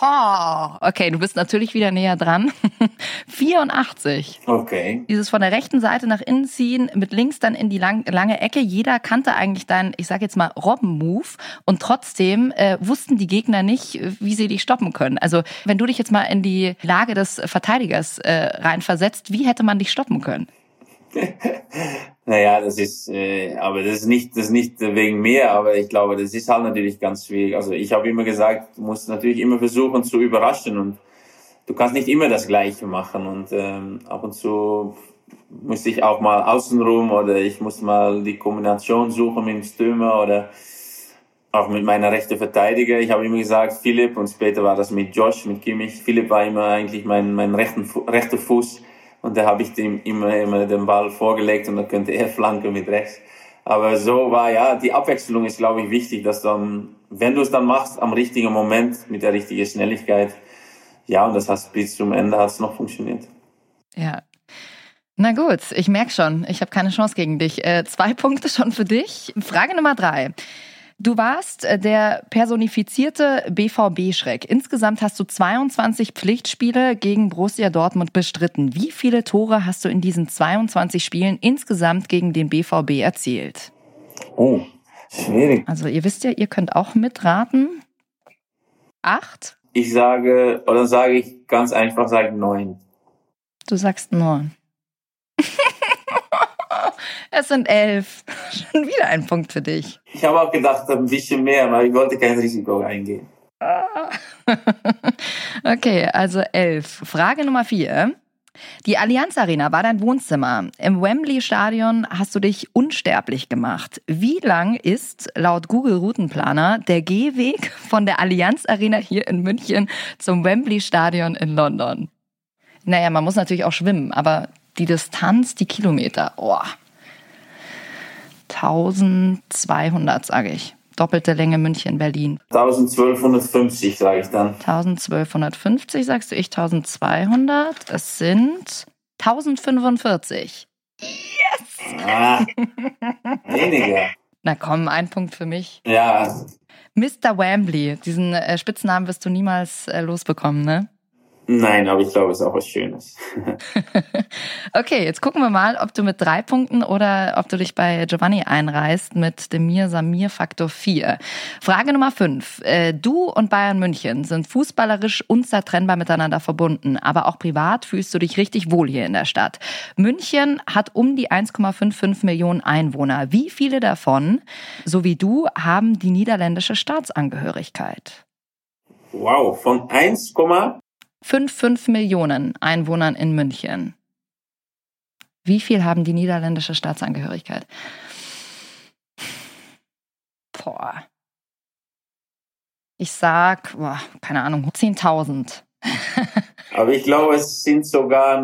Oh, okay, du bist natürlich wieder näher dran. <laughs> 84. Okay. Dieses von der rechten Seite nach innen ziehen, mit links dann in die lang, lange Ecke. Jeder kannte eigentlich deinen, ich sag jetzt mal, Robben-Move. Und trotzdem äh, wussten die Gegner nicht, wie sie dich stoppen können. Also, wenn du dich jetzt mal in die Lage des Verteidigers äh, reinversetzt, wie hätte man dich stoppen können? <laughs> Naja, das ist, äh, aber das ist nicht, das ist nicht wegen mir, aber ich glaube, das ist halt natürlich ganz schwierig. Also ich habe immer gesagt, du musst natürlich immer versuchen zu überraschen und du kannst nicht immer das Gleiche machen und ähm, ab und zu musste ich auch mal außenrum oder ich muss mal die Kombination suchen mit dem Stürmer oder auch mit meiner rechten Verteidiger. Ich habe immer gesagt, Philipp und später war das mit Josh, mit Kimmich. Philipp war immer eigentlich mein, mein rechten, rechter Fuß und da habe ich dem immer, immer den Ball vorgelegt und dann könnte er flanken mit rechts. Aber so war ja, die Abwechslung ist, glaube ich, wichtig, dass dann, wenn du es dann machst, am richtigen Moment, mit der richtigen Schnelligkeit, ja, und das hat bis zum Ende hat's noch funktioniert. Ja. Na gut, ich merk schon, ich habe keine Chance gegen dich. Äh, zwei <laughs> Punkte schon für dich. Frage Nummer drei. Du warst äh, der personifizierte BVB-Schreck. Insgesamt hast du 22 Pflichtspiele gegen Borussia Dortmund bestritten. Wie viele Tore hast du in diesen 22 Spielen insgesamt gegen den BVB erzielt? Oh, schwierig. Also ihr wisst ja, ihr könnt auch mitraten. Acht? Ich sage, oder sage ich ganz einfach, sage neun. Du sagst neun. Es sind elf. <laughs> Schon wieder ein Punkt für dich. Ich habe auch gedacht, ein bisschen mehr, aber ich wollte kein Risiko eingehen. <laughs> okay, also elf. Frage Nummer vier. Die Allianz Arena war dein Wohnzimmer. Im Wembley Stadion hast du dich unsterblich gemacht. Wie lang ist laut Google Routenplaner der Gehweg von der Allianz Arena hier in München zum Wembley Stadion in London? Naja, man muss natürlich auch schwimmen, aber die Distanz, die Kilometer, oh. 1200, sage ich. Doppelte Länge München, Berlin. 1250, sage ich dann. 1250 sagst du, ich 1200. Es sind 1045. Ah, <laughs> weniger. Na komm, ein Punkt für mich. Ja, Mr. Wembley, diesen äh, Spitznamen wirst du niemals äh, losbekommen, ne? Nein, aber ich glaube, es ist auch was Schönes. <laughs> Okay, jetzt gucken wir mal, ob du mit drei Punkten oder ob du dich bei Giovanni einreißt mit dem Mir Samir Faktor 4. Frage Nummer 5. Du und Bayern München sind fußballerisch unzertrennbar miteinander verbunden, aber auch privat fühlst du dich richtig wohl hier in der Stadt. München hat um die 1,55 Millionen Einwohner. Wie viele davon, so wie du, haben die niederländische Staatsangehörigkeit? Wow, von 1, 5,5 Millionen Einwohnern in München. Wie viel haben die niederländische Staatsangehörigkeit? Boah. Ich sag, boah, keine Ahnung, 10.000. <laughs> aber ich glaube, es sind sogar,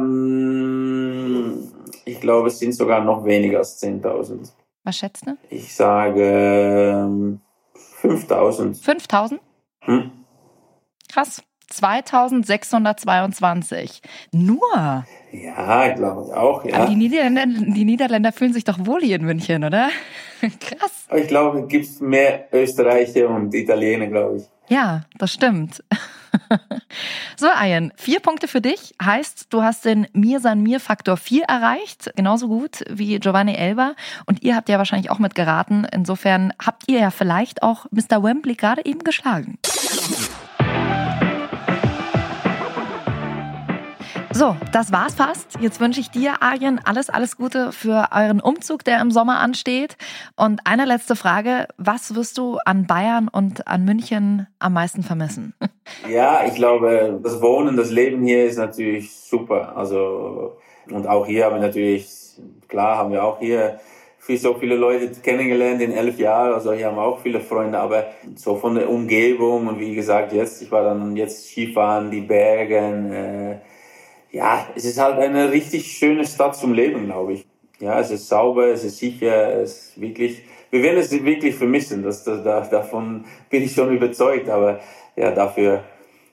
ich glaube, es sind sogar noch weniger als 10.000. Was schätzt du? Ich sage ähm, 5.000. 5.000? Hm? Krass. 2622. Nur. Ja, glaube ich auch, Aber ja. die Niederländer, die Niederländer fühlen sich doch wohl hier in München, oder? <laughs> Krass. Aber ich glaube, es gibt mehr Österreicher und Italiener, glaube ich. Ja, das stimmt. <laughs> so, Ayen, vier Punkte für dich. Heißt, du hast den Mir San Mir Faktor 4 erreicht. Genauso gut wie Giovanni Elba. Und ihr habt ja wahrscheinlich auch mitgeraten. Insofern habt ihr ja vielleicht auch Mr. Wembley gerade eben geschlagen. So, das war's fast. Jetzt wünsche ich dir, Arjen, alles, alles Gute für euren Umzug, der im Sommer ansteht. Und eine letzte Frage. Was wirst du an Bayern und an München am meisten vermissen? <laughs> Ja, ich glaube, das Wohnen, das Leben hier ist natürlich super. Also, und auch hier haben wir natürlich, klar haben wir auch hier viel, so viele Leute kennengelernt in elf Jahren. Also hier haben wir auch viele Freunde, aber so von der Umgebung und wie gesagt, jetzt, ich war dann jetzt Skifahren, die Bergen, äh, ja, es ist halt eine richtig schöne Stadt zum Leben, glaube ich. Ja, es ist sauber, es ist sicher, es ist wirklich, wir werden es wirklich vermissen, das, das, da, davon bin ich schon überzeugt, aber ja, dafür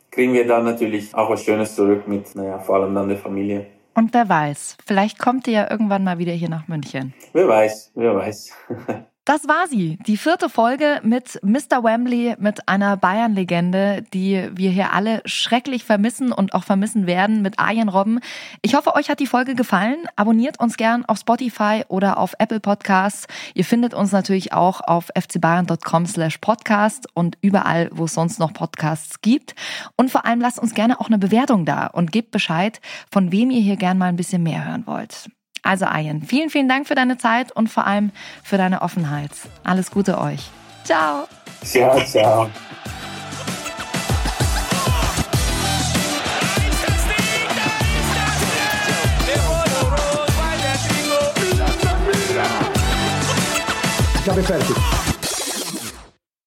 kriegen wir dann natürlich auch was Schönes zurück mit, naja, vor allem dann der Familie. Und wer weiß, vielleicht kommt ihr ja irgendwann mal wieder hier nach München. Wer weiß, wer weiß. <laughs> Das war sie, die vierte Folge mit Mr. Wembley, mit einer Bayern-Legende, die wir hier alle schrecklich vermissen und auch vermissen werden, mit Arjen Robben. Ich hoffe, euch hat die Folge gefallen. Abonniert uns gern auf Spotify oder auf Apple Podcasts. Ihr findet uns natürlich auch auf fcbayern.com slash podcast und überall, wo es sonst noch Podcasts gibt. Und vor allem lasst uns gerne auch eine Bewertung da und gebt Bescheid, von wem ihr hier gern mal ein bisschen mehr hören wollt. Also Ayen, vielen, vielen Dank für deine Zeit und vor allem für deine Offenheit. Alles Gute euch. Ciao. Ciao, ciao. Da ist das